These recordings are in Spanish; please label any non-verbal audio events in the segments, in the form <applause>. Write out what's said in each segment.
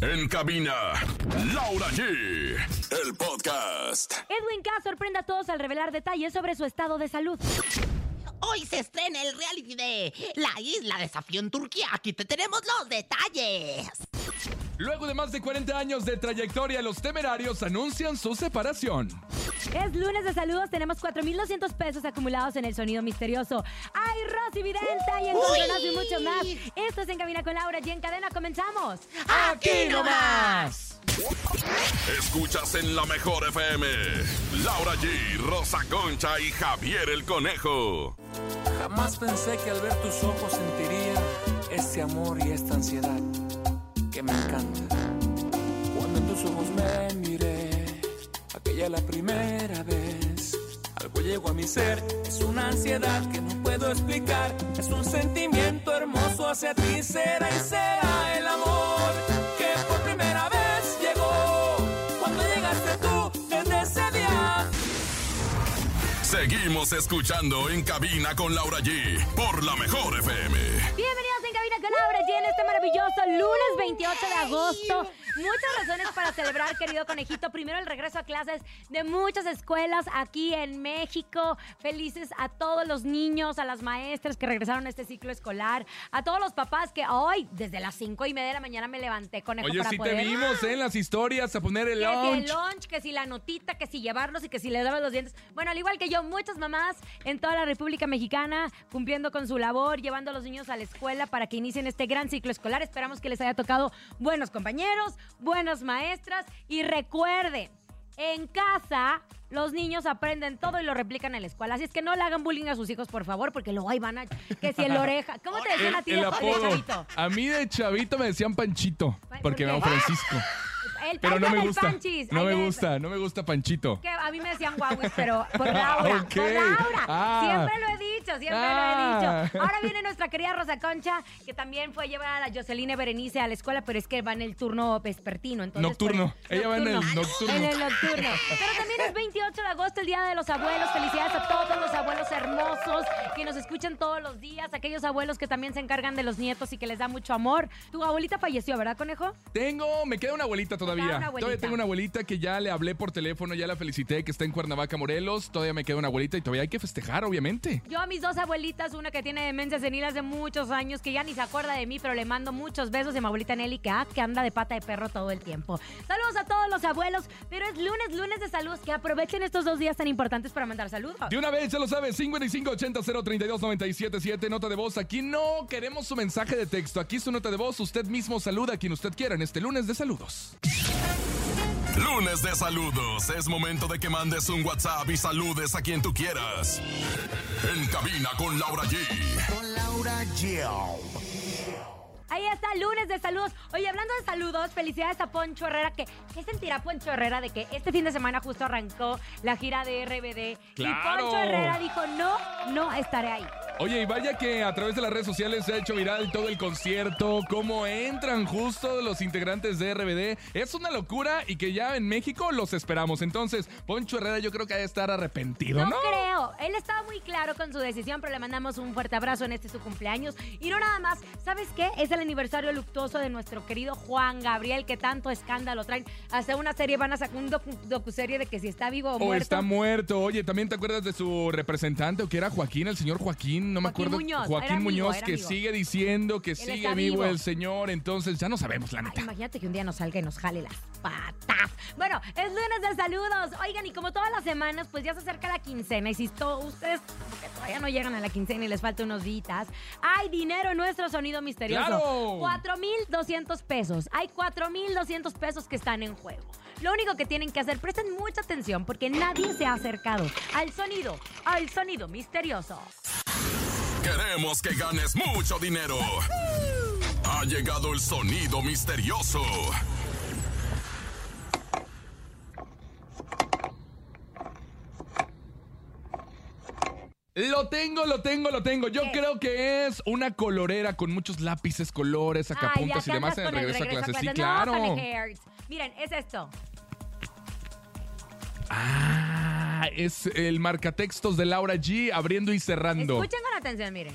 En cabina, Laura G. El podcast. Edwin K. sorprende a todos al revelar detalles sobre su estado de salud. Hoy se estrena el reality de La Isla Desafío en Turquía. Aquí te tenemos los detalles. Luego de más de 40 años de trayectoria, los temerarios anuncian su separación. Es lunes de saludos, tenemos 4.200 pesos acumulados en el sonido misterioso. ¡Ay, Rosy Videnta! Y encontronazo y mucho más. Esto es En Cabina con Laura y en cadena comenzamos. ¡Aquí nomás! Escuchas en la mejor FM. Laura G, Rosa Concha y Javier el Conejo. Jamás pensé que al ver tus ojos sentiría este amor y esta ansiedad que me encanta. Cuando en tus ojos me miré, aquella la primera vez. Algo llegó a mi ser, es una ansiedad que no puedo explicar. Es un sentimiento hermoso hacia ti, será y será el amor que por primera vez llegó. Cuando llegaste tú, desde ese día. Seguimos escuchando en cabina con Laura G por la mejor FM. Con Laura y en este maravilloso lunes 28 de agosto. Muchas razones para celebrar, querido conejito. Primero, el regreso a clases de muchas escuelas aquí en México. Felices a todos los niños, a las maestras que regresaron a este ciclo escolar, a todos los papás que hoy, desde las cinco y media de la mañana, me levanté, conejo, Oye, para sí poder... te vimos ¿eh? en las historias a poner el Que si el lunch. lunch, que si la notita, que si llevarlos y que si les dabas los dientes. Bueno, al igual que yo, muchas mamás en toda la República Mexicana cumpliendo con su labor, llevando a los niños a la escuela para que inicien este gran ciclo escolar. Esperamos que les haya tocado buenos compañeros, buenas maestras y recuerden, en casa los niños aprenden todo y lo replican en la escuela. Así es que no le hagan bullying a sus hijos, por favor, porque luego ahí van a... Que si el <laughs> oreja... ¿Cómo te decían a ti El, de, el de apodo. chavito? A mí de chavito me decían Panchito, ¿Por porque me llamo Francisco. El- Pero no me gusta. Panchis, No me gusta, no me gusta Panchito. que a mí me decían Huawei, pero por <laughs> Laura, por Laura. Ah. Siempre lo he dicho, siempre Ah. lo he dicho. Ahora viene nuestra querida Rosa Concha, que también fue a llevar a la Jocelyn Berenice a la escuela, pero es que va en el turno vespertino. Entonces, Nocturno. pues, Ella va en el nocturno. En el nocturno. Pero también es 28 de agosto, el Día de los Abuelos. Felicidades a todos los abuelos hermosos que nos escuchan todos los días, aquellos abuelos que también se encargan de los nietos y que les da mucho amor. Tu abuelita falleció, ¿verdad, conejo? Tengo, me queda una abuelita todavía. queda una abuelita. Todavía tengo una abuelita que ya le hablé por teléfono, ya la felicité, que está en Cuernavaca, Morelos. Todavía me queda una abuelita y todavía hay que festejar, obviamente. Yo a mis dos abuelitas, una que tiene demencia senil hace muchos años, que ya ni se acuerda de mí, pero le mando muchos besos de mi abuelita Nelly, que, ah, que anda de pata de perro todo el tiempo. Saludos a todos los abuelos, pero es lunes, lunes de salud, que aprovechen estos dos días tan importantes para mandar saludos. De una vez, ya lo sabes, 5580-032-977, nota de voz. Aquí no queremos su mensaje de texto, aquí su nota de voz. Usted mismo saluda a quien usted quiera en este lunes de saludos. Lunes de saludos. Es momento de que mandes un WhatsApp y saludes a quien tú quieras. En cabina con Laura G. Con Laura G. Ahí está, lunes de saludos. Oye, hablando de saludos, felicidades a Poncho Herrera, que ¿qué sentirá Poncho Herrera de que este fin de semana justo arrancó la gira de RBD? ¡Claro! Y Poncho Herrera dijo, no, no estaré ahí. Oye, y vaya que a través de las redes sociales se ha hecho viral todo el concierto, cómo entran justo los integrantes de RBD. Es una locura y que ya en México los esperamos. Entonces, Poncho Herrera yo creo que ha de estar arrepentido, No, ¿no? creo. Él estaba muy claro con su decisión, pero le mandamos un fuerte abrazo en este su cumpleaños. Y no nada más, ¿sabes qué? Es el aniversario luctuoso de nuestro querido Juan Gabriel, que tanto escándalo traen. Hasta una serie van a sacar un docu- docuserie de que si está vivo o, O muerto. está muerto. Oye, ¿también te acuerdas de su representante o que era Joaquín, el señor Joaquín? No me Joaquín acuerdo. Muñoz, Joaquín amigo, Muñoz, que amigo. sigue diciendo que sigue vivo, vivo. el señor. Entonces, ya no sabemos, la Ay, neta. imagínate que un día nos salga y nos jale las patas. Bueno, es lunes de saludos. Oigan, y como todas las semanas, pues ya se acerca la quincena. Y si ustedes que todavía no llegan a la quincena y les falta unos días, hay dinero en nuestro sonido misterioso. ¡Claro! 4,200 pesos. Hay 4,200 pesos que están en juego. Lo único que tienen que hacer, presten mucha atención porque nadie se ha acercado al sonido, al sonido misterioso. Queremos que ganes mucho dinero. Ha llegado el sonido misterioso. Lo tengo, lo tengo, lo tengo. Yo ¿Qué? creo que es una colorera con muchos lápices, colores, sacapuntas y demás en el regreso a clases. Sí, No, claro. Miren, es esto. Ah, es el marcatextos de Laura G abriendo y cerrando. Escuchen con atención, miren.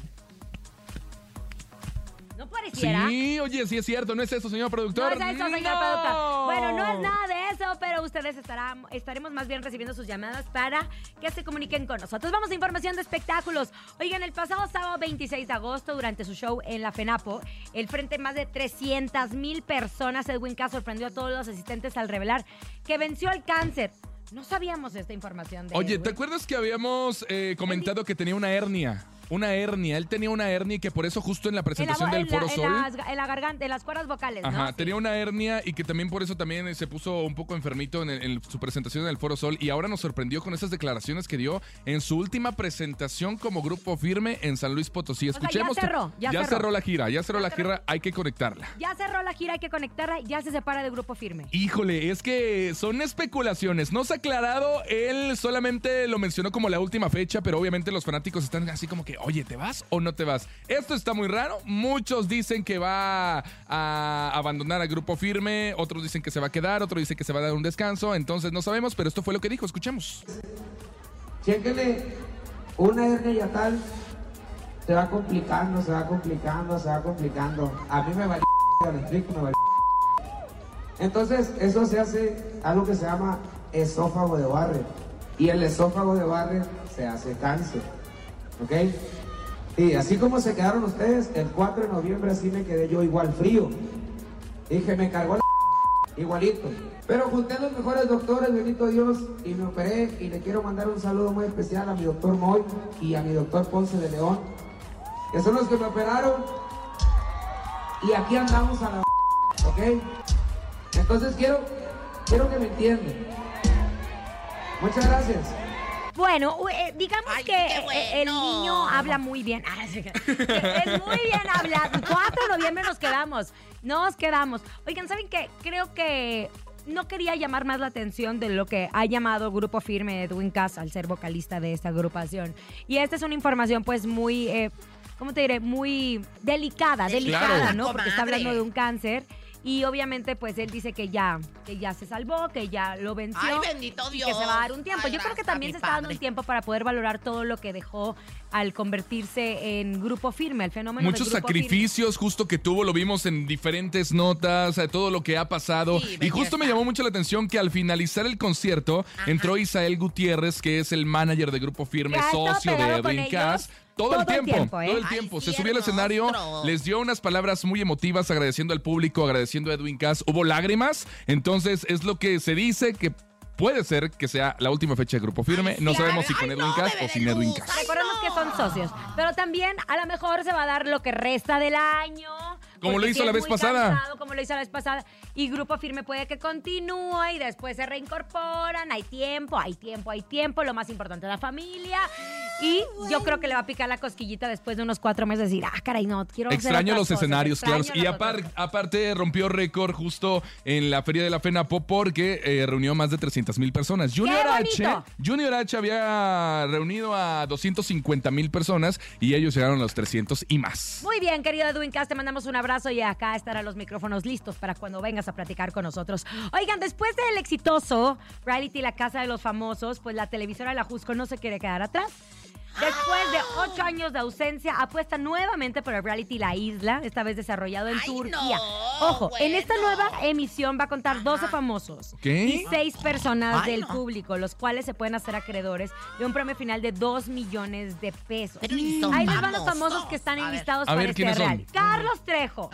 No pareciera. Sí, oye, sí es cierto, no es eso, señor No productor. es eso, señor No. productor. Bueno, no es nada de eso, pero ustedes estarán, estaremos más bien recibiendo sus llamadas para que se comuniquen con nosotros. Vamos a información de espectáculos. Oigan, el pasado sábado 26 de agosto, durante su show en la FENAPO, el frente más de 300 mil personas, Edwin Cass sorprendió a todos los asistentes al revelar que venció el cáncer. No sabíamos esta información de Oye, Edwin. ¿te acuerdas que habíamos eh, comentado que tenía una hernia? Una hernia. Él tenía una hernia y que por eso justo en la En la, presentación del en la- Foro en Sol. las- en la garganta, en las cuerdas vocales. Ajá, tenía una hernia y que también por eso también eh, se puso un poco enfermito en, el- su presentación en el Foro Sol y ahora nos sorprendió con esas declaraciones que dio en su última presentación como grupo firme en San Luis Potosí. sea, ya Escuchemos. cerró, ya cerró. la gira, ya cerró Ya la cerró. gira, hay que conectarla. Ya cerró la gira, hay que conectarla, ya se separa del grupo firme. Híjole, es que son especulaciones. No se ha aclarado, él solamente lo mencionó como la última fecha, pero obviamente los fanáticos están así como que, oye, ¿te vas o no te vas? Esto está muy raro. Muchos dicen que va a abandonar al grupo firme, otros dicen que se va a quedar, otros dicen que se va a dar un descanso. Entonces no sabemos, pero esto fue lo que dijo. Escuchemos. Chéquenle, una hernia yatal se va complicando, se va complicando, se va complicando. A mí me explico, me vale. Entonces, eso se hace algo que se llama esófago de Barrett. Y el esófago de Barrett se hace cáncer. ¿Ok? Y así como se quedaron ustedes, el 4 de noviembre así me quedé yo igual frío. Dije, me cargó la <laughs> igualito. Pero junté los mejores doctores, bendito Dios, y me operé. Y le quiero mandar un saludo muy especial a mi doctor Moy y a mi doctor Ponce de León, que son los que me operaron. Y aquí andamos a la <laughs> ¿ok? Entonces quiero, quiero que me entiendan. Muchas gracias. Bueno, eh, digamos Ay, que qué eh, el niño habla muy bien. Ah, es muy bien hablado. 4 de noviembre nos quedamos. Nos quedamos. Oigan, ¿saben qué? Creo que no quería llamar más la atención de lo que ha llamado Grupo Firme Edwin Cass al ser vocalista de esta agrupación. Y esta es una información pues muy, eh, ¿cómo te diré? Muy delicada, delicada, Claro. ¿no? Porque está hablando de un cáncer. Y obviamente pues él dice que ya, que ya se salvó, que ya lo venció. Ay, bendito y Dios. que se va a dar un tiempo. Ay, Yo creo que también se está dando un tiempo para poder valorar todo lo que dejó al convertirse en grupo firme, el fenómeno del Muchos grupo firme. sacrificios justo que tuvo, lo vimos en diferentes notas, eh, todo lo que ha pasado. Sí, y justo me llamó mucho la atención que al finalizar el concierto entró Isael Gutiérrez, que es el manager de Grupo Firme, socio de Edwin Cass. Todo, todo el tiempo, tiempo, ¿eh? todo el tiempo. Se subió al escenario, les dio unas palabras muy emotivas agradeciendo al público, agradeciendo a Edwin Cass. Hubo lágrimas, entonces es lo que se dice que puede ser que sea la última fecha de Grupo Firme. Ay, no sabemos si con ay, Edwin no, Cass o sin Edwin. Cass. Recordemos no. que son socios, pero también a lo mejor se va a dar lo que resta del año. Como lo hizo la vez muy pasada. cansado, como lo hizo la vez pasada. Y Grupo Firme puede que continúe y después se reincorporan. Hay tiempo, hay tiempo, hay tiempo. Lo más importante es la familia. Y yo creo que le va a picar la cosquillita después de unos cuatro meses. Decir, ah, caray, no, quiero Extraño los cosas, escenarios, claro. Y aparte rompió récord justo en la Feria de la FENAPO porque eh, reunió más de 300 mil personas. Junior H! Junior H había reunido a 250 mil personas y ellos llegaron a los 300 y más. Muy bien, querido Edwin Cass, te mandamos un abrazo y acá estarán los micrófonos listos para cuando vengas a platicar con nosotros. Oigan, después del exitoso reality La Casa de los Famosos, pues la televisora La Jusco no se quiere quedar atrás. Después de ocho años de ausencia, apuesta nuevamente por el reality La Isla, esta vez desarrollado en Ay, Turquía. no, Ojo, en esta nueva emisión va a contar 12 famosos ¿Qué? y 6 personas Ay, del no. público, los cuales se pueden hacer acreedores de un premio final de 2 millones de pesos. Ahí les van los famosos. que están enlistados A para ver, este real. Carlos Trejo.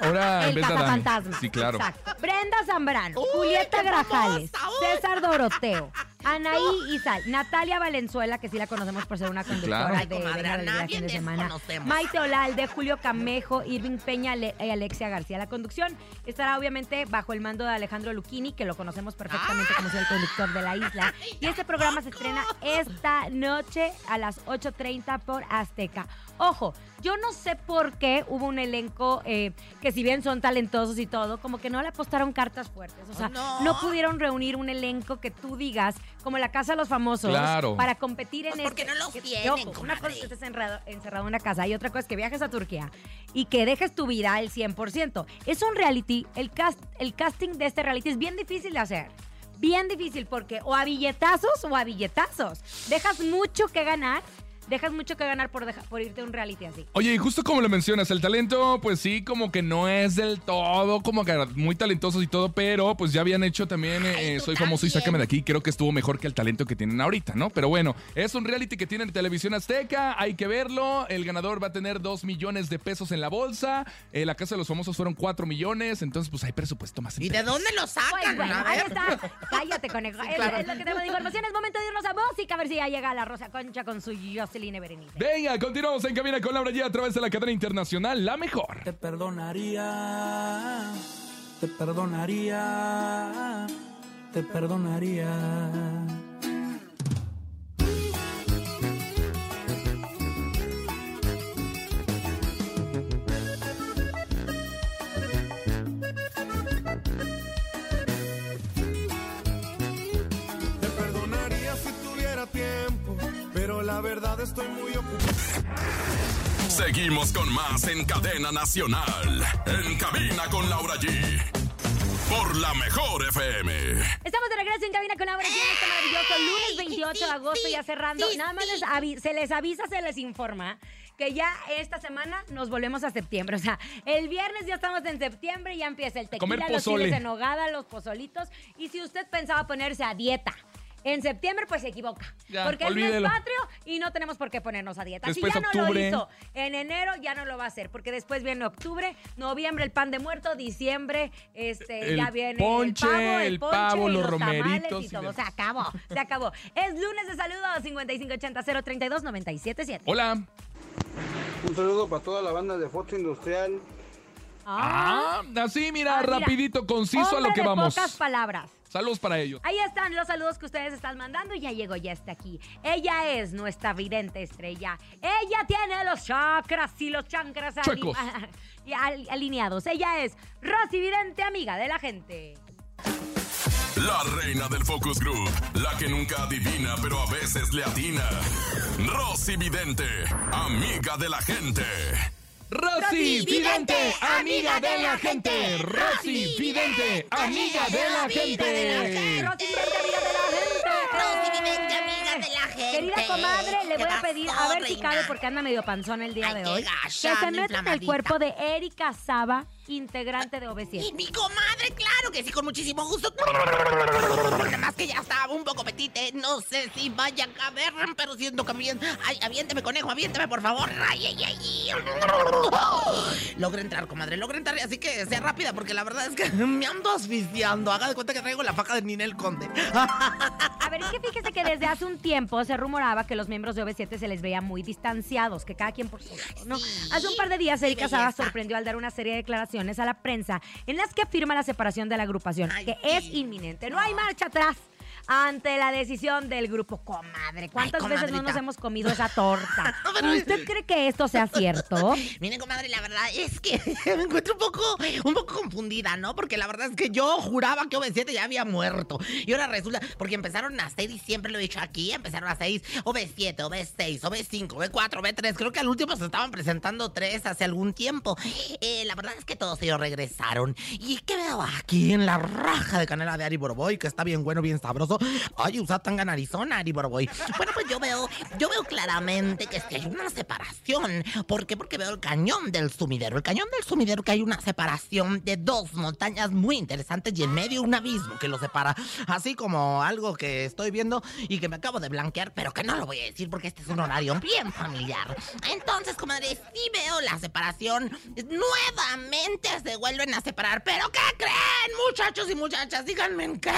Ahora en el vez de Adame. cazafantasma. Sí, claro. Exacto. Brenda Zambrano, Uy, Julieta Grajales, famosa. César Doroteo, Anaí Izal, Natalia Valenzuela, que sí la conocemos por ser una conductora claro. Ay, de a nadie de semana. Maite Olalde, Julio Camejo, Irving Peña y Alexia García. La conducción estará obviamente bajo el mando de Alejandro Luchini, que lo conocemos perfectamente como es el conductor de la isla. Y este programa se estrena esta noche a las 8.30 por Azteca. Ojo, yo no sé por qué hubo un elenco eh, que si bien son talentosos y todo, como que no le apostaron cartas fuertes. O sea, No. no pudieron reunir un elenco que tú digas, como la Casa de los Famosos, Claro. para competir en Pues porque este- no los que- tienen, ojo, una cosa es que estés encerrado, encerrado en una casa y otra cosa es que viajes a Turquía y que dejes tu vida al 100%. Es un reality, el, cast, el casting de este reality es bien difícil de hacer. Bien difícil porque o a billetazos o a billetazos. Dejas mucho que ganar dejas mucho que ganar por, deja- por irte a un reality así. Oye, y justo como lo mencionas, el talento, pues sí, como que no es del todo, como que muy talentosos y todo, pero pues ya habían hecho también eh, Ay, Soy famoso y sácame de aquí. Creo que estuvo mejor que el talento que tienen ahorita, ¿no? Pero bueno, es un reality que tienen en Televisión Azteca, hay que verlo. El ganador va a tener 2 millones de pesos en la bolsa. Eh, la Casa de los Famosos fueron 4 millones, entonces pues hay presupuesto más. ¿Y de dónde lo Pues sacan? bueno, a ahí está. Cállate, conejo. es, claro. es lo que tenemos de información. Es momento de irnos a música, a ver si ya llega la Rosa Concha con su Berenice. Venga, continuamos en Cabina con Laura G a través de la cadena internacional La Mejor. Te perdonaría, te perdonaría, te perdonaría. Estoy muy ocupado. Seguimos con más en cadena nacional. En cabina con Laura G. Por la mejor FM. Estamos de regreso en cabina con Laura G este maravilloso lunes Ey, 28 sí, de agosto, ya cerrando. Nada más les se les avisa, se les informa que ya esta semana nos volvemos a septiembre. O sea, el viernes ya estamos en septiembre, ya empieza el comer tequila, los pozole. chiles en nogada, los pozolitos. Y si usted pensaba ponerse a dieta en septiembre, pues se equivoca. Ya, porque es olvídelo. mes patrio y no tenemos por qué ponernos a dieta. Después si ya no lo hizo en enero, ya no lo va a hacer. Porque después viene octubre, noviembre el pan de muerto, diciembre este, El ya viene ponche, el pavo, el, el ponche pavo, y los romeritos y y todo. Se acabó, se acabó. Es lunes de saludos 5580 032 977. Hola. Un saludo para toda la banda de Foto Industrial. Ah, así, mira, Ah, mira. rapidito, conciso a lo que de vamos. pocas palabras. Saludos para ellos. Ahí están los saludos que ustedes están mandando y ya llegó, ya está aquí. Ella es nuestra vidente estrella. Ella tiene los chakras y los chancras <laughs> alineados. Ella es Rosy Vidente, amiga de la gente. La reina del Focus Group. La que nunca adivina, pero a veces le atina. Rosy Vidente. Amiga de la gente. Rosy Vidente, amiga de la gente. Rosy Vidente, amiga de la gente. Rosy Vidente, amiga de la gente. Rosy Vidente, amiga de la gente. Querida comadre, le ¿Qué voy a pedir, a ver si cabe, porque anda medio panzón el día de hoy, que se meta en el cuerpo de Erika Saba, integrante de Y OV7. mi comadre, claro que sí, con muchísimo gusto. Nada más que ya estaba un poco petite. No sé si vaya a caber, pero siento que bien. Ay, aviénteme, conejo, aviénteme, por favor. Ay, ay, ay. Logré entrar, comadre, logré entrar. Así que sea rápida, porque la verdad es que me ando asfixiando. Haga de cuenta que traigo la faja de Ninel Conde. A ver, es que fíjese que desde hace un tiempo se rumoraba que los miembros de OV7 se les veía muy distanciados, que cada quien por su lado, ¿no? Hace un par de días Erika Saba sorprendió al dar una serie de declaraciones a la prensa en las que afirma la separación de la agrupación, Ay, que es inminente. No hay marcha atrás ante la decisión del grupo. Comadre, ¿cuántas Ay, veces no nos hemos comido esa torta? <laughs> ¿Usted cree que esto sea cierto? <laughs> Miren, comadre, la verdad es que <laughs> me encuentro un poco, un poco confundida, ¿no? Porque la verdad es que yo juraba que OV7 ya había muerto. Y ahora resulta, porque empezaron a seis, y siempre lo he dicho aquí, empezaron a seis, OV7, OV6, OV5, OV4, OV3. Creo que al último se estaban presentando tres hace algún tiempo. Eh, la verdad es que todos ellos regresaron. Y que veo aquí en la raja de canela de Ari Boroboy, que está bien bueno, bien sabroso. <laughs> Ay, usa tan Arizona, Ari Boroboy. Bueno, pues yo veo, yo veo claramente que sí hay una separación. ¿Por qué? Porque veo el cañón del sumidero. El cañón del sumidero que hay una separación de dos montañas muy interesantes y en medio un abismo que los separa. Así como algo que estoy viendo y que me acabo de blanquear, pero que no lo voy a decir porque este es un horario bien familiar. Entonces, comadre, sí veo la separación. Nuevamente se vuelven a separar. ¿Pero qué creen, muchachos y muchachas? Díganme en qué.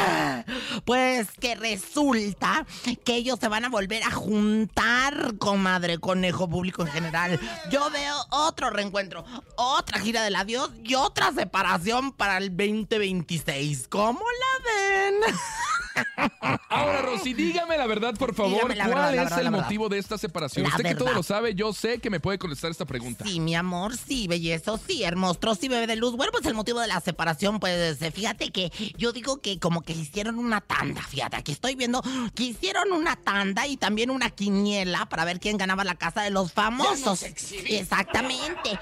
Pues que resulta que ellos se van a volver a juntar, comadre, conejo público en general. Yo veo otro reencuentro, otra gira del adiós y otra separación para el 2026. ¿Cómo la ven? Ahora, Rosy, dígame la verdad, por favor. Dígame la ¿Cuál verdad, la es verdad, el la verdad. motivo de esta separación? La Usted que todo verdad. lo sabe, yo sé que me puede contestar esta pregunta. Sí, mi amor, sí, bellezo, sí, hermoso, sí, bebé de luz. Bueno, pues el motivo de la separación, pues eh, fíjate que yo digo que como que hicieron una tanda, fíjate, aquí estoy viendo que hicieron una tanda y también una quiniela para ver quién ganaba la casa de los famosos. Exactamente.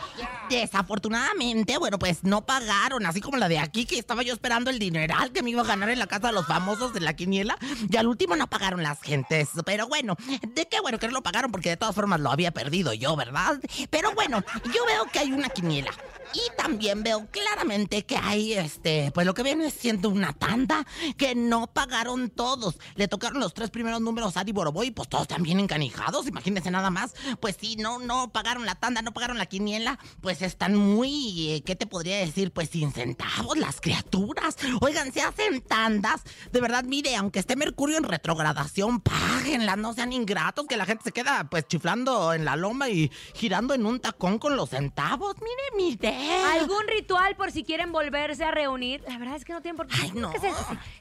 Desafortunadamente, bueno, pues no pagaron, así como la de aquí, que estaba yo esperando el dineral que me iba a ganar en la casa de los famosos, de de la quiniela y al último no pagaron las gentes. Pero bueno, de qué bueno que no lo pagaron porque de todas formas lo había perdido yo, ¿verdad? Pero bueno, yo veo que hay una quiniela. Y también veo claramente que hay, este, pues lo que viene siendo una tanda que no pagaron todos. Le tocaron los tres primeros números a Adi Boroboy, pues todos también encanijados, imagínense nada más. Pues sí, no, no pagaron la tanda, no pagaron la quiniela, pues están muy, eh, ¿qué te podría decir? Pues sin centavos las criaturas. Oigan, se hacen tandas. De verdad, mire, aunque esté Mercurio en retrogradación, páguenla, no sean ingratos, que la gente se queda pues chiflando en la loma y girando en un tacón con los centavos. Mire, mire. ¿Algún ritual por si quieren volverse a reunir? La verdad es que no tienen por qué. Ay, no. se,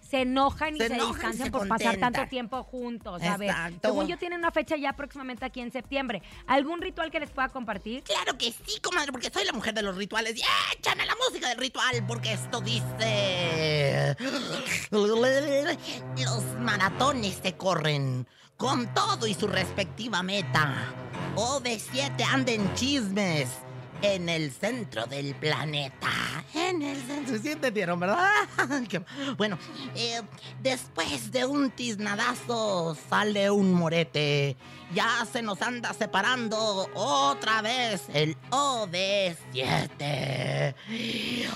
se enojan y Se se, enojan distancian se por pasar tanto tiempo juntos. A ver, según yo tienen una fecha ya próximamente aquí en septiembre. ¿Algún ritual que les pueda compartir? Claro que sí, comadre, porque soy la mujer de los rituales. Y échame la música del ritual, porque esto dice... Los maratones se corren con todo y su respectiva meta. OV7 anda en chismes en el centro del planeta. En el centro, sí entendieron, ¿verdad? <laughs> Bueno, eh, después de un tiznadazo sale un morete. Ya se nos anda separando otra vez el OD7.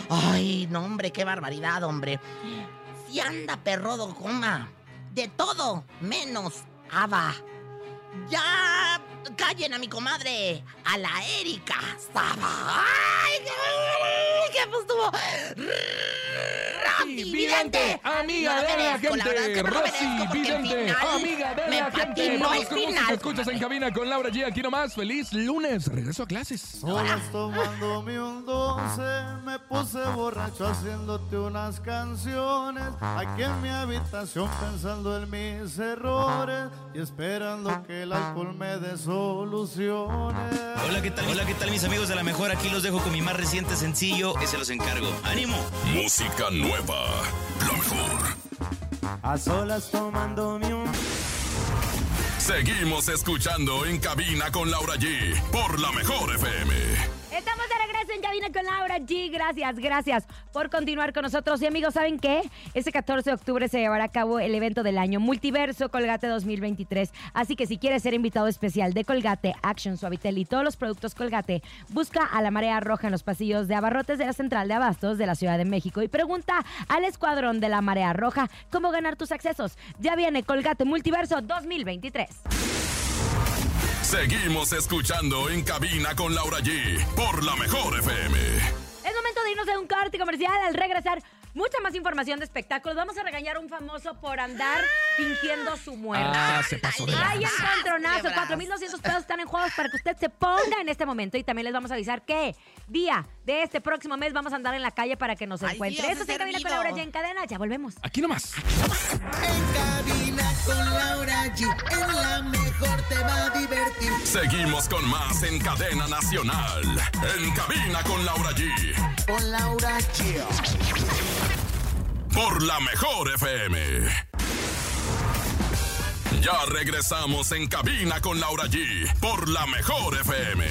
Ay, no, hombre, qué barbaridad, hombre. Si anda perrodo, coma. De todo, menos Ava. Ya callen a mi comadre, a la Erika Saba. ¡Ay, qué, qué pues! ¡Rosy Vidente! amiga de la gente. Rosy Vidente, amiga de la gente. Vamos con música, escuchas en cabina con Laura G. Aquí nomás. Feliz lunes. Regreso a clases. Solas tomándome un dulce, me puse borracho haciéndote unas canciones. Aquí en mi habitación pensando en mis errores y esperando que el alcohol me dé soluciones. Hola, ¿qué tal? Hola, ¿qué tal mis amigos de la mejor? Aquí los dejo con mi más reciente sencillo, que se los encargo. ¡Ánimo! Música nueva. La mejor. A solas tomándome un Seguimos escuchando en cabina con Laura G. Por la mejor FM. Estamos de en Cabina con Laura G. Gracias, gracias por continuar con nosotros. Y amigos, ¿saben qué? Este 14 de octubre se llevará a cabo el evento del año Multiverso Colgate 2023. Así que si quieres ser invitado especial de Colgate, Action, Suavitel y todos los productos Colgate, busca a la Marea Roja en los pasillos de abarrotes de la Central de Abastos de la Ciudad de México y pregunta al escuadrón de la Marea Roja cómo ganar tus accesos. Ya viene Colgate Multiverso 2023. Seguimos escuchando en cabina con Laura G. Por la mejor FM. Es momento de irnos a un corte comercial. Al regresar, mucha más información de espectáculos. Vamos a regañar a un famoso por andar fingiendo su muerte. Ah, se pasó de Hay encontronazo, Lebras. 4.200 pesos están en juegos para que usted se ponga en este momento. Y también les vamos a avisar que día de este próximo mes vamos a andar en la calle para que nos Ay, encuentre. Dios, Esto es ese en Cabina con. Laura ya en cadena. Ya volvemos. Aquí nomás. En cabina con Laura G. En la mejor te va a divertir. Seguimos con más en cadena nacional. En cabina con Laura G. Con Laura G. Por la mejor FM. Ya regresamos en cabina con Laura G. Por la mejor FM.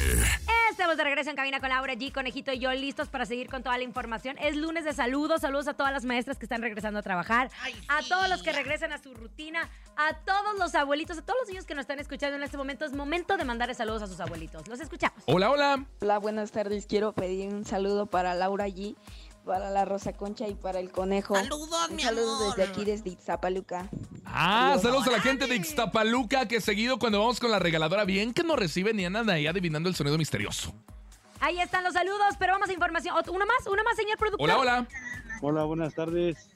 Estamos de regreso en cabina con Laura G, Conejito y yo listos para seguir con toda la información. Es lunes de saludos, saludos a todas las maestras que están regresando a trabajar, Ay, a todos los que regresan a su rutina, a todos los abuelitos, a todos los niños que nos están escuchando en este momento. Es momento de mandarle saludos a sus abuelitos. Los escuchamos. Hola, hola. Hola, buenas tardes. Quiero pedir un saludo para Laura G, para la Rosa Concha y para el Conejo. Saludos, mi saludo amor. desde aquí, desde Iztapaluca. Ah, saludos a la gente de Ixtapaluca que seguido cuando vamos con la regaladora bien que nos reciben y andan ahí adivinando el sonido misterioso. Ahí están los saludos, pero vamos a información. Una más, una más, señor productor. Hola, hola. Hola, buenas tardes.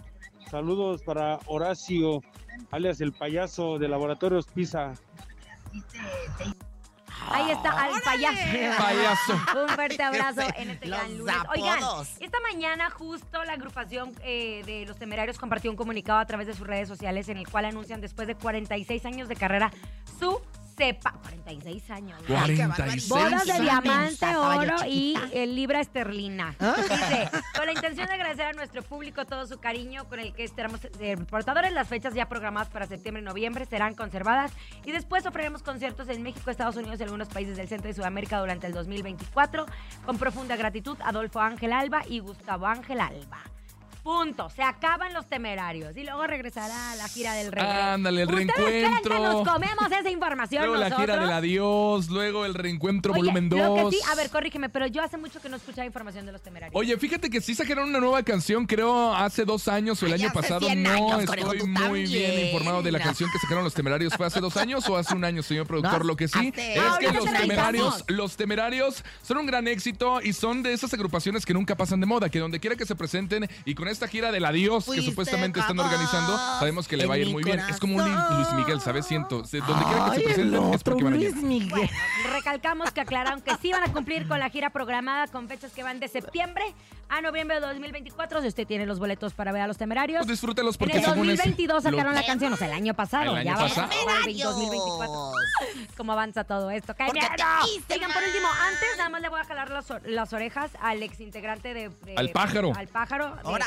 Saludos para Horacio, alias el payaso de Laboratorios Pisa. Ahí está, al payaso. <laughs> Payaso. Un fuerte abrazo en este Los gran lunes. Oigan, apodos. esta mañana justo la agrupación eh, de los temerarios compartió un comunicado a través de sus redes sociales en el cual anuncian después de 46 años de carrera su cepa. 46 años. ¿no? Ay, qué 46 Bodas de diamante, oro y eh, libra esterlina. Dice, con la intención de agradecer a nuestro público todo su cariño con el que estaremos eh, portadores, las fechas ya programadas para septiembre y noviembre serán conservadas y después ofreceremos conciertos en México, Estados Unidos y algunos países del centro y Sudamérica durante el 2024. Con profunda gratitud, Adolfo Ángel Alba y Gustavo Ángel Alba. Punto. Se acaban los temerarios. Y luego regresará a la gira del regreso. Ándale, el ¿Ustedes reencuentro. creen que nos comemos esa información Luego la gira del adiós, luego el reencuentro Oye, volumen lo 2. que sí, a ver, corrígeme, pero yo hace mucho que no escuchaba información de los temerarios. Oye, fíjate que sí sacaron una nueva canción, creo, hace dos años o el Ay, año pasado. 100 no años, estoy muy bien informado de la canción que sacaron los temerarios. ¿Fue hace dos años o hace un año, señor productor? No, Lo que sí hace- es que los temerarios, los temerarios son un gran éxito y son de esas agrupaciones que nunca pasan de moda, que donde quiera que se presenten y con esta gira del adiós que Fuiste supuestamente están organizando, sabemos que le va a ir muy mi bien. Es como un corazón. Luis Miguel, ¿sabes? Siento. de Donde quiera que se presenten es porque van a Luis llegar. Miguel. Bueno, recalcamos que aclararon que sí van a cumplir con la gira programada con fechas que van de septiembre a noviembre de 2024. Si usted tiene los boletos para ver a los temerarios. Pues disfrútelos en porque el según es 2022 sacaron lo- la canción, o sea, el año pasado. El año ya vamos pasado. a el 2024. ¿Cómo avanza todo esto? ¡Qué ¿Por qué miedo! Oigan, por último, antes nada más le voy a jalar las, or- las orejas al ex integrante de, de- Al pájaro. Al pájaro. Ahora.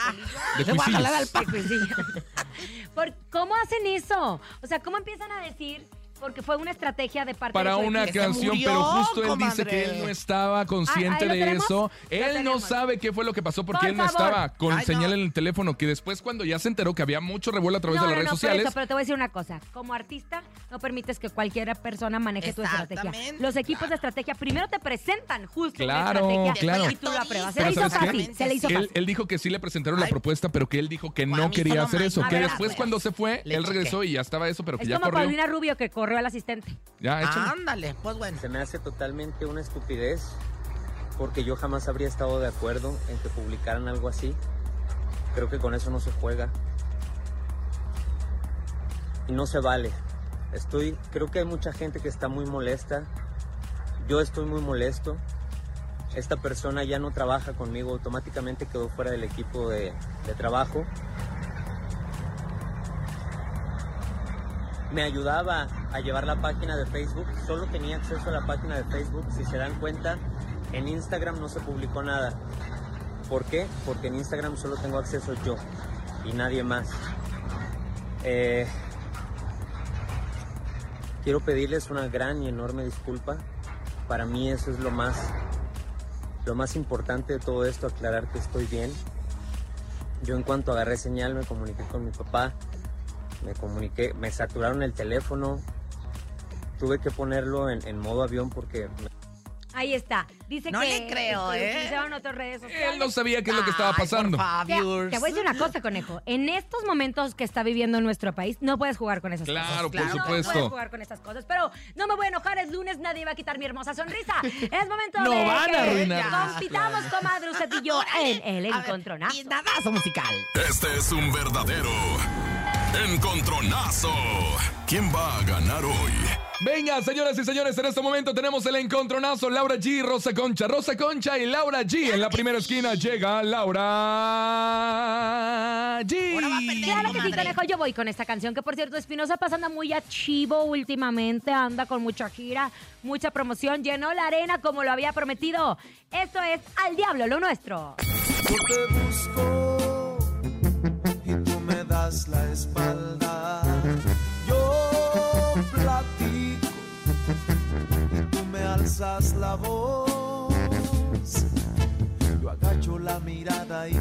De voy a jalar al Cuisillo. <laughs> Por- ¿Cómo hacen eso? O sea, ¿cómo empiezan a decir? Porque fue una estrategia de parte para de una equipo. canción, murió, pero justo él dice que él no estaba consciente de eso. Él no sabe qué fue lo que pasó porque Por él no favor. estaba con Ay, señal no. en el teléfono, que después cuando ya se enteró que había mucho revuelo a través no, de las no, redes sociales, eso, pero te voy a decir una cosa. Como artista, no permites que cualquier persona maneje tu estrategia. Los equipos de estrategia primero te presentan justo Claro, una estrategia claro. y tú la pruebas. Se Pero le hizo fácil, se le hizo que él, fácil. él dijo que sí le presentaron la propuesta, pero que él dijo que no quería hacer eso. Que después pues. cuando se fue, él regresó y ya estaba eso, pero que Es ya como corrió. Paulina Rubio que corrió al asistente. Ya, échale. Ándale, pues bueno. Se me hace totalmente una estupidez porque yo jamás habría estado de acuerdo en que publicaran algo así. Creo que con eso no se juega. Y no se vale. Estoy, creo que hay mucha gente que está muy molesta. Yo estoy muy molesto. Esta persona ya no trabaja conmigo, automáticamente quedó fuera del equipo de, de trabajo. Me ayudaba a llevar la página de Facebook, solo tenía acceso a la página de Facebook, si se dan cuenta, en Instagram no se publicó nada. ¿Por qué? Porque en Instagram solo tengo acceso yo y nadie más. Eh, quiero pedirles una gran y enorme disculpa. Para mí eso es lo más, lo más importante de todo esto, aclarar que estoy bien. Yo en cuanto agarré señal me comuniqué con mi papá, me comuniqué, me saturaron el teléfono, tuve que ponerlo en, en modo avión porque me- Ahí está. Dice No que le creo, este, ¿eh? utilizaron otras redes sociales. Él no sabía qué es lo que estaba pasando. Te, te voy a decir una cosa, conejo. En estos momentos que está viviendo nuestro país, no puedes jugar con esas cosas. Claro, por Claro, No puedes supuesto. jugar con esas cosas. Pero no me voy a enojar, es lunes, nadie va a quitar mi hermosa sonrisa. <laughs> Es momento No de van a que arruinarla. compitamos, comadre, usted y yo, en el encontronazo. Y nadazo musical. Este es un verdadero encontronazo. ¿Quién va a ganar hoy? Venga, señoras y señores, en este momento tenemos el encontronazo. Laura G, Rosa Concha, Rosa Concha y Laura G. En la primera esquina llega Laura G. Ahora va a perder. Claro que sí, conejo, yo voy con esta canción, que por cierto, Espinosa pasa anda muy a chivo últimamente, anda con mucha gira, mucha promoción, llenó la arena como lo había prometido. Esto es Al Diablo, lo nuestro. Yo te busco la espalda. Yo platico y tú me alzas la voz. Yo agacho la mirada y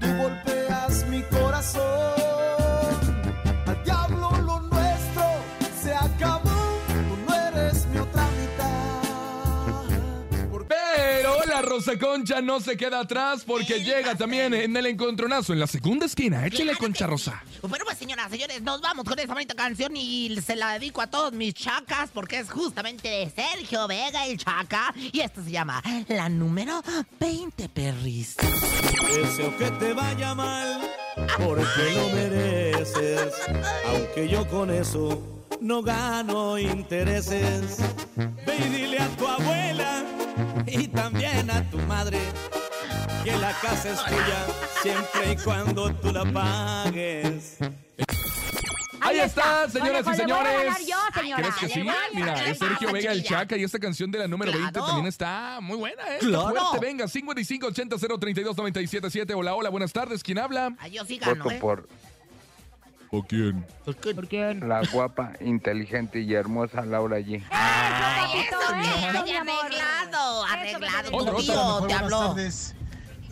tú golpeas mi corazón. Concha no se queda atrás porque llega también en el encontronazo en la segunda esquina. Échale Claro Concha Rosa. Bueno, pues señoras, señores, nos vamos con esa bonita canción y se la dedico a todos mis chacas porque es justamente de Sergio Vega el Chaca y esto se llama la número 20 perris. Deseo que te vaya mal, porque lo mereces. Aunque yo con eso no gano intereses. Ve y dile a tu abuela y también a tu madre que la casa es tuya siempre y cuando tú la pagues. Ahí está, señoras y le voy a señores. ganar yo, señora. ¿Crees que sí? Mira, es. Sergio Vega el. Chaca y esta canción de la número 20 Claro. también está muy buena, ¿eh? Claro. Fuerte, venga, 5580 032 977. Hola, hola, buenas tardes. ¿Quién habla? Ay, yo sí gano, Voto ¿eh? por ¿O quién? ¿Por qué? ¿Por quién? la guapa, inteligente y hermosa Laura G. Ay, Eso, eso, arreglado, Eso, arreglado. Otra, Tu tío te buenas habló. tardes.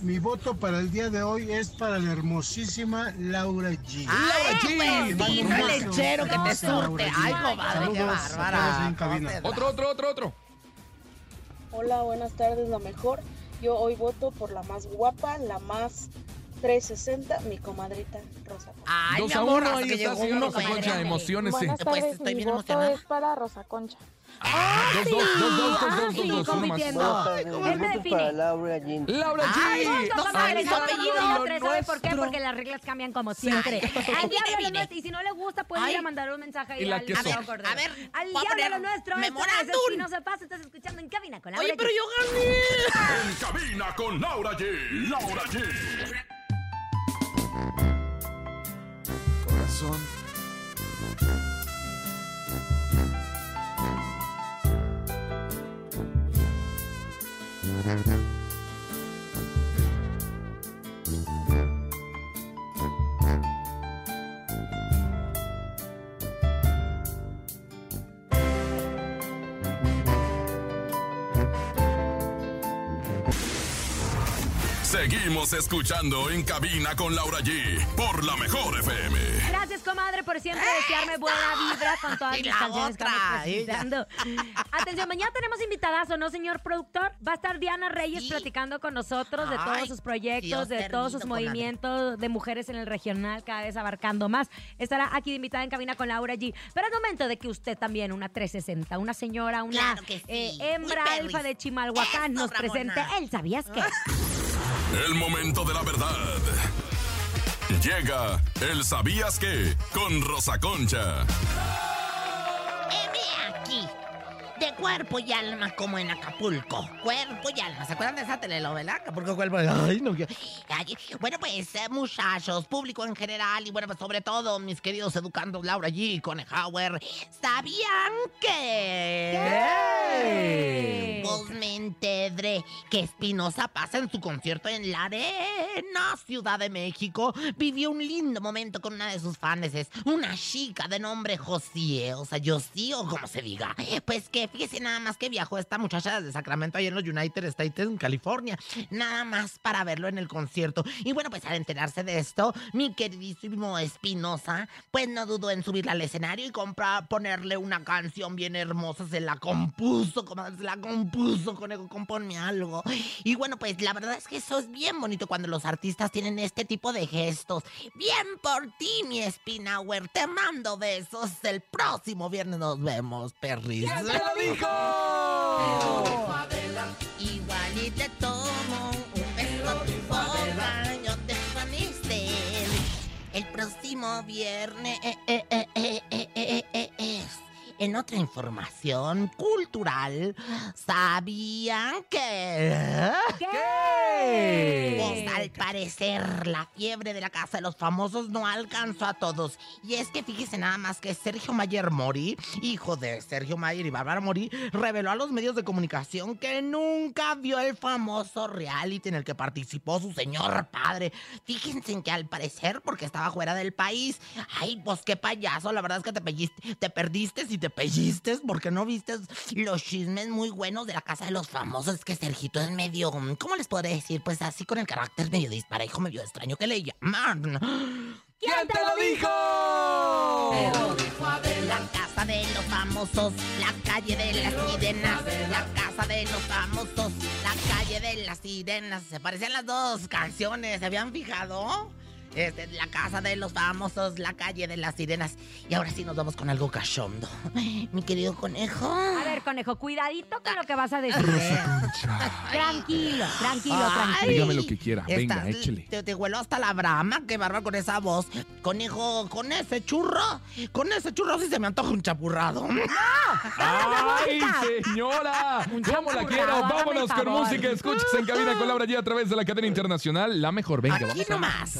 mi voto para el día de hoy es para la hermosísima Laura G. Ay, pues, Le mando sí, lechero que te Laura surte. G. Ay, comadre, qué bárbara. Otro, otro, otro, otro. Hola, buenas tardes, la mejor. Yo hoy voto por la más guapa, la más 360, mi comadrita Rosa. Ay, Dos mi a amor, uno, hasta ahí que está, llegó señora uno, Rosa comadre. Concha, emociónese. Buenas Pues tardes, estoy mi bien voto emocionada. es para Rosa Concha. Dos, dos, dos, dos, dos, Ah, dos, dos, dos, uno más. compitiendo. Él me define. Laura Jean. Laura Ay, G. no saben su apellido. tres, ¿sabe por qué? Porque las reglas cambian como siempre. Al diablo lo nuestro. Y si no le gusta, puede ir Ay. a mandar un mensaje ahí Y la al. Diego A ver, a ver, Al voy a diablo poner lo nuestro. Esto es memorándum. Si no se pasa, estás escuchando en cabina con la Oye, pero yo gané. En cabina con Laura G. Laura G. Corazón. Seguimos escuchando en cabina con Laura G. Por la mejor FM. Gracias, comadre, por siempre desearme buena vibra con todas Y mis la canciones que otra, vamos presentando. Atención, mañana tenemos invitadazo, ¿no, señor productor? Va a estar Diana Reyes Sí. platicando con nosotros de Ay, todos sus proyectos, Dios de todos sus movimientos de mujeres en el regional, cada vez abarcando más. Estará aquí de invitada en cabina con Laura G. Pero es momento de que usted también, una 360, una señora, una Claro que sí, eh, hembra alfa de Chimalhuacán, Eso, nos Ramona. presente el ¿Sabías qué? El momento de la verdad. Llega el ¿Sabías qué? Con Rosa Concha. Cuerpo y alma como en Acapulco. Cuerpo y alma. ¿Se acuerdan de esa telenovela? Acapulco, cuerpo y Ay, no. bueno, pues, eh, muchachos, público en general y bueno, pues sobre todo mis queridos educandos Laura G. y Conejauer, ¿sabían que... ¿Qué? Pues me enteré que Espinosa pasa en su concierto en la Arena, Ciudad de México. Vivió un lindo momento con una de sus fans, es una chica de nombre Josie, o sea, Josie o como se diga. Pues que fíjese nada más que viajó esta muchacha desde Sacramento ahí en los United States en California, nada más para verlo en el concierto. Y bueno, pues al enterarse de esto, mi queridísimo Espinosa, pues no dudó en subirla al escenario y comprar, ponerle una canción bien hermosa, se la compuso, como se la compuso, conejo, componme algo. Y bueno, pues la verdad es que eso es bien bonito cuando los artistas tienen este tipo de gestos. Bien por ti, mi Spinauer, te mando besos. El próximo viernes nos vemos, perris. Igual y te tomo un beso a tu boca, yo te coniste. El próximo viernes eh, eh, eh, eh, eh. En otra información cultural, ¿sabían que? ¿Qué? Pues al parecer la fiebre de la casa de los famosos no alcanzó a todos. Y es que fíjese nada más que Sergio Mayer Mori, hijo de Sergio Mayer y Bárbara Mori, reveló a los medios de comunicación que nunca vio el famoso reality en el que participó su señor padre. Fíjense en que al parecer, porque estaba fuera del país, ay, pues qué payaso, la verdad es que te, pelliste, te perdiste si te pellistes porque no viste los chismes muy buenos de la casa de los famosos. Es que Sergito es medio, ¿cómo les podré decir? Pues así con el carácter medio disparejo, medio extraño que le llaman. ¿Quién te lo dijo? La casa de los famosos, la calle de las sirenas, la casa de los famosos, la calle de las sirenas. Se parecían las dos canciones, ¿se habían fijado? Este, la casa de los famosos, la calle de las sirenas. Y ahora sí nos vamos con algo cachondo. <laughs> Mi querido conejo. A ver, conejo, cuidadito con lo que vas a decir. Tranquilo, tranquilo, Ay. tranquilo. Dígame lo que quiera. Venga, Estás- échele. Te, te huelo hasta la brama, qué bárbaro con esa voz. Conejo, con ese churro, con ese churro sí se me antoja un chapurrado. <laughs> ¡Ay, señora! ¿Cómo la quiero? Vámonos con música. Escuches en cabina con Laura G a través de la cadena internacional. La mejor. Venga, Aquí vamos a nomás.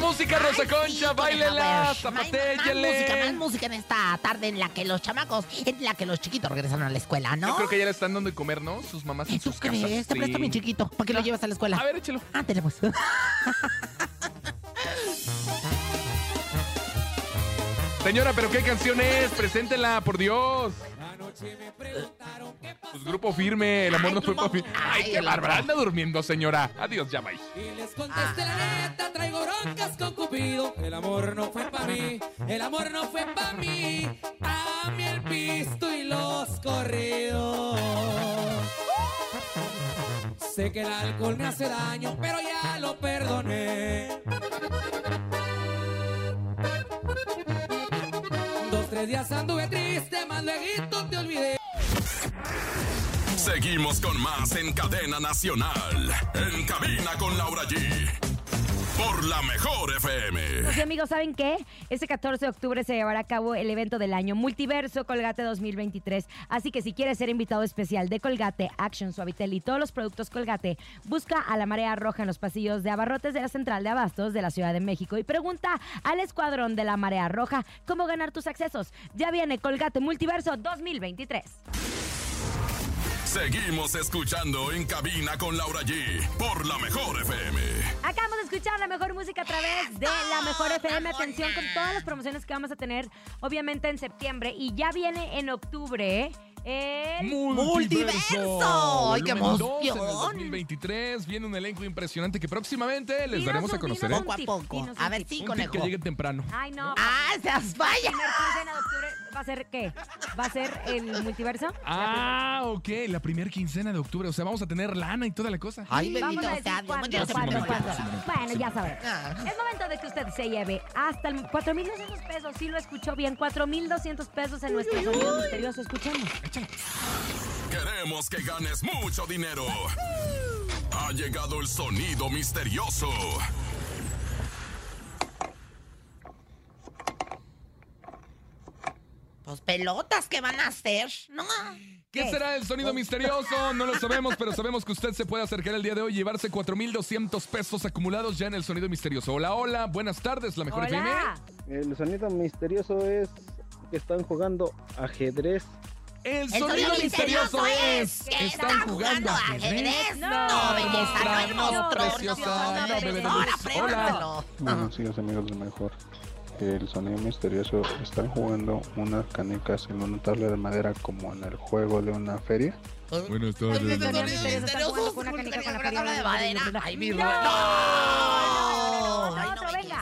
Música, Rosa Concha, bailela, Más, más música, más música en esta tarde en la que los chamacos, en la que los chiquitos regresaron a la escuela, ¿no? Yo creo que ya le están dando de comer, ¿no? Sus mamás en ¿Tú sus casas. crees? Te Sí. presto mi chiquito. ¿Para qué lo llevas a la escuela? A ver, échelo. Ándale, pues. <laughs> Señora, ¿pero qué canción es? Preséntela, por Dios. Pues grupo firme, el amor no fue para firme. Ay, qué bárbara. Anda durmiendo, señora. Adiós, ya bye. Y les contesté la neta, traigo broncas con Cupido. El amor no fue para mí, el amor no fue para mí. A mí el pisto y los corridos. Sé que el alcohol me hace daño, pero ya lo perdoné. Tres días anduve triste, más luego te olvidé. Seguimos con más en cadena nacional. En cabina con Laura G. Por la mejor FM. Pues amigos, ¿saben qué? Este 14 de octubre se llevará a cabo el evento del año Multiverso Colgate 2023. Así que si quieres ser invitado especial de Colgate, Action, Suavitel y todos los productos Colgate, busca a la Marea Roja en los pasillos de abarrotes de la Central de Abastos de la Ciudad de México y pregunta al escuadrón de la Marea Roja cómo ganar tus accesos. Ya viene Colgate Multiverso 2023. Seguimos escuchando en cabina con Laura G. Por la mejor FM. Acabamos de escuchar la mejor música a través de la mejor FM. Atención con todas las promociones que vamos a tener, obviamente en septiembre y ya viene en octubre. El ¡Multiverso! ¡Ay, qué Volumen 2 en el emoción! 2023 viene un elenco impresionante que próximamente les Dinos daremos a conocer. ¿eh? Poco a poco. A ver, Un conejo. que llegue temprano. Ay, no. ¡Ah, seas vaya! Va a ser qué? ¿Va a ser el multiverso? Ah, ok, la primera quincena de octubre. O sea, vamos a tener lana y toda la cosa. Ay, Vamos bendito a decir sea Dios. cuándo. Bueno, ya saben. Ah. Es momento de que usted se lleve hasta el 4,200 pesos. Sí lo escuchó bien. 4,200 pesos en nuestro sonido misterioso. Escuchemos. Queremos que ganes mucho dinero. Ha llegado el sonido misterioso. Pues pelotas, ¿qué van a hacer? No. ¿Qué será el sonido misterioso? No lo <laughs> sabemos, pero sabemos que usted se puede acercar el día de hoy y llevarse 4,200 pesos acumulados ya en el sonido misterioso. Hola, hola, buenas tardes, la mejor FM. Hola. El sonido misterioso es que están jugando ajedrez. El El sonido misterioso es que están jugando ajedrez. No, belleza, no, hermoso, preciosa, no, bebé de luz. Ahora Hola. pruébalo. Buenos días amigos del El sonido misterioso están jugando unas canicas en una tabla de madera como en el juego de una feria. Buenas El tardes. sonido misterioso está misterioso jugando con una canica con la tabla de madera. Ay, mi No.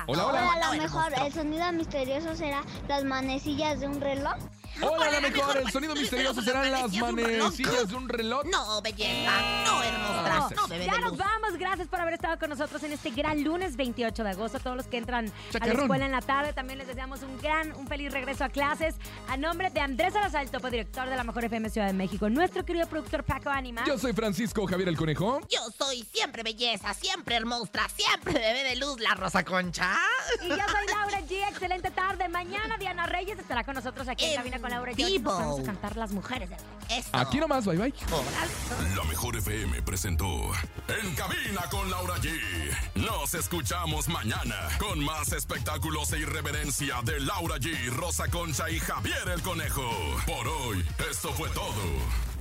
Hola, hola. A lo mejor el sonido misterioso será las manecillas de un reloj. Hola, la mejor. El sonido misterioso serán las manecillas de un reloj. No, belleza. No, hermosa. No, bebé Ya nos luz. Gracias por haber estado con nosotros en este gran lunes 28 de agosto. A todos los que entran a la escuela en la tarde, también les deseamos un gran, un feliz regreso a clases. A nombre de Andrés Salazar, topo director de la Mejor FM Ciudad de México, nuestro querido productor Paco Anima. Yo soy Francisco Javier el Conejo. Yo soy siempre belleza, siempre hermosa, siempre bebé de luz, la Rosa Concha. Y yo soy Laura G. Excelente tarde. Mañana Diana Reyes estará con nosotros aquí en, En Cabina con Laura G. vamos a cantar las mujeres. Aquí nomás, bye bye. La mejor FM presentó En con Laura G. Nos escuchamos mañana con más espectáculos e irreverencia de Laura G, Rosa Concha y Javier el Conejo. Por hoy, esto fue todo.